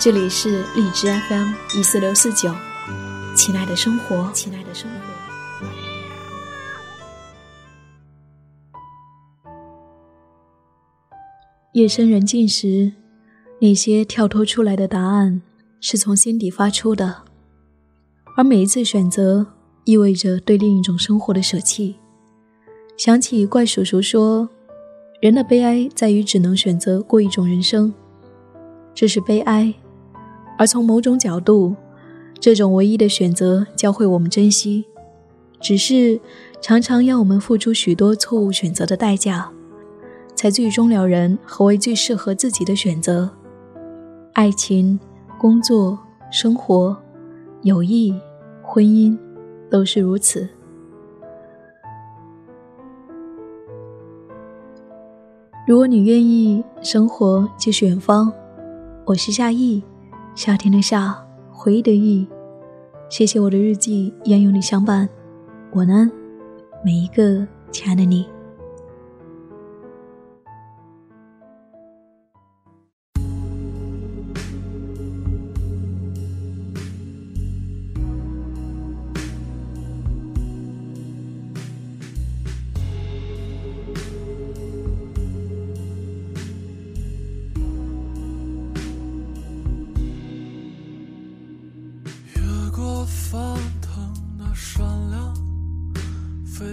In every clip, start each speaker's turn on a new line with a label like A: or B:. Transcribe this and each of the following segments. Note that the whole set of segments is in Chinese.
A: 这里是荔枝 FM 一四六四九，亲爱的生活，亲爱的生活。夜深人静时，那些跳脱出来的答案是从心底发出的，而每一次选择意味着对另一种生活的舍弃。想起怪叔叔说：“人的悲哀在于只能选择过一种人生，这是悲哀。”而从某种角度，这种唯一的选择教会我们珍惜，只是常常要我们付出许多错误选择的代价，才最终了然何为最适合自己的选择。爱情、工作、生活、友谊、婚姻，都是如此。如果你愿意，生活就是远方。我是夏意。夏天的夏，回忆的忆，谢谢我的日记依然有你相伴，我呢，每一个亲爱的你。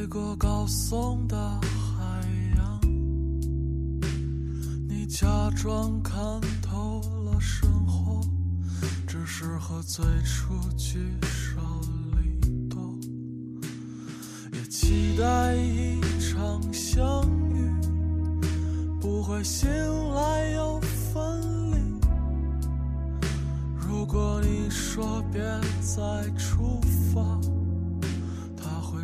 B: 过高耸的海洋，你假装看透了生活，只是和最初聚少离多，也期待一场相遇，不会醒来又分离。如果你说别再出发，他会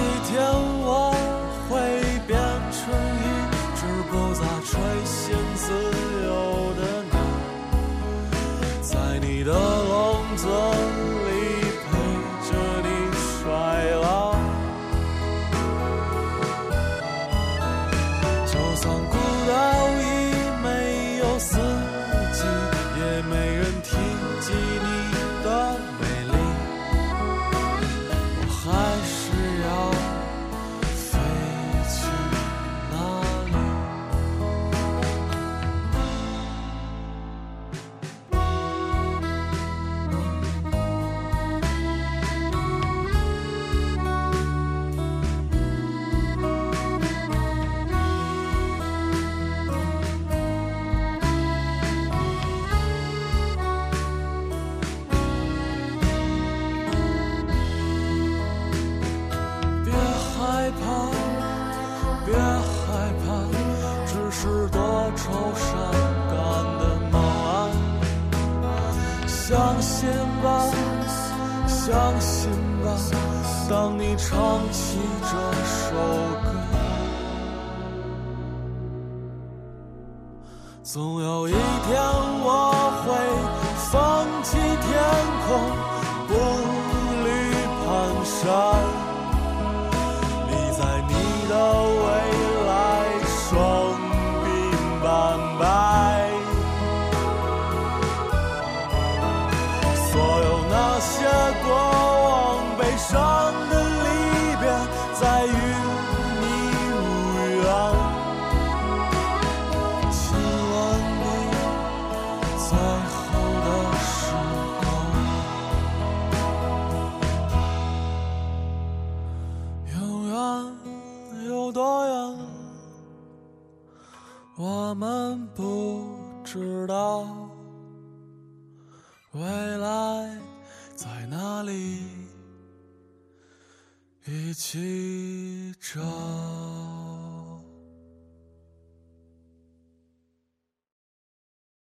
B: 害怕，只是多愁善感的梦啊。相信吧，相信吧，当你唱起这首歌，总有一天我会放弃天空。悲伤的离别在与你无缘亲吻你最后的时光永远有多远我们不知道未来在哪里？一起找。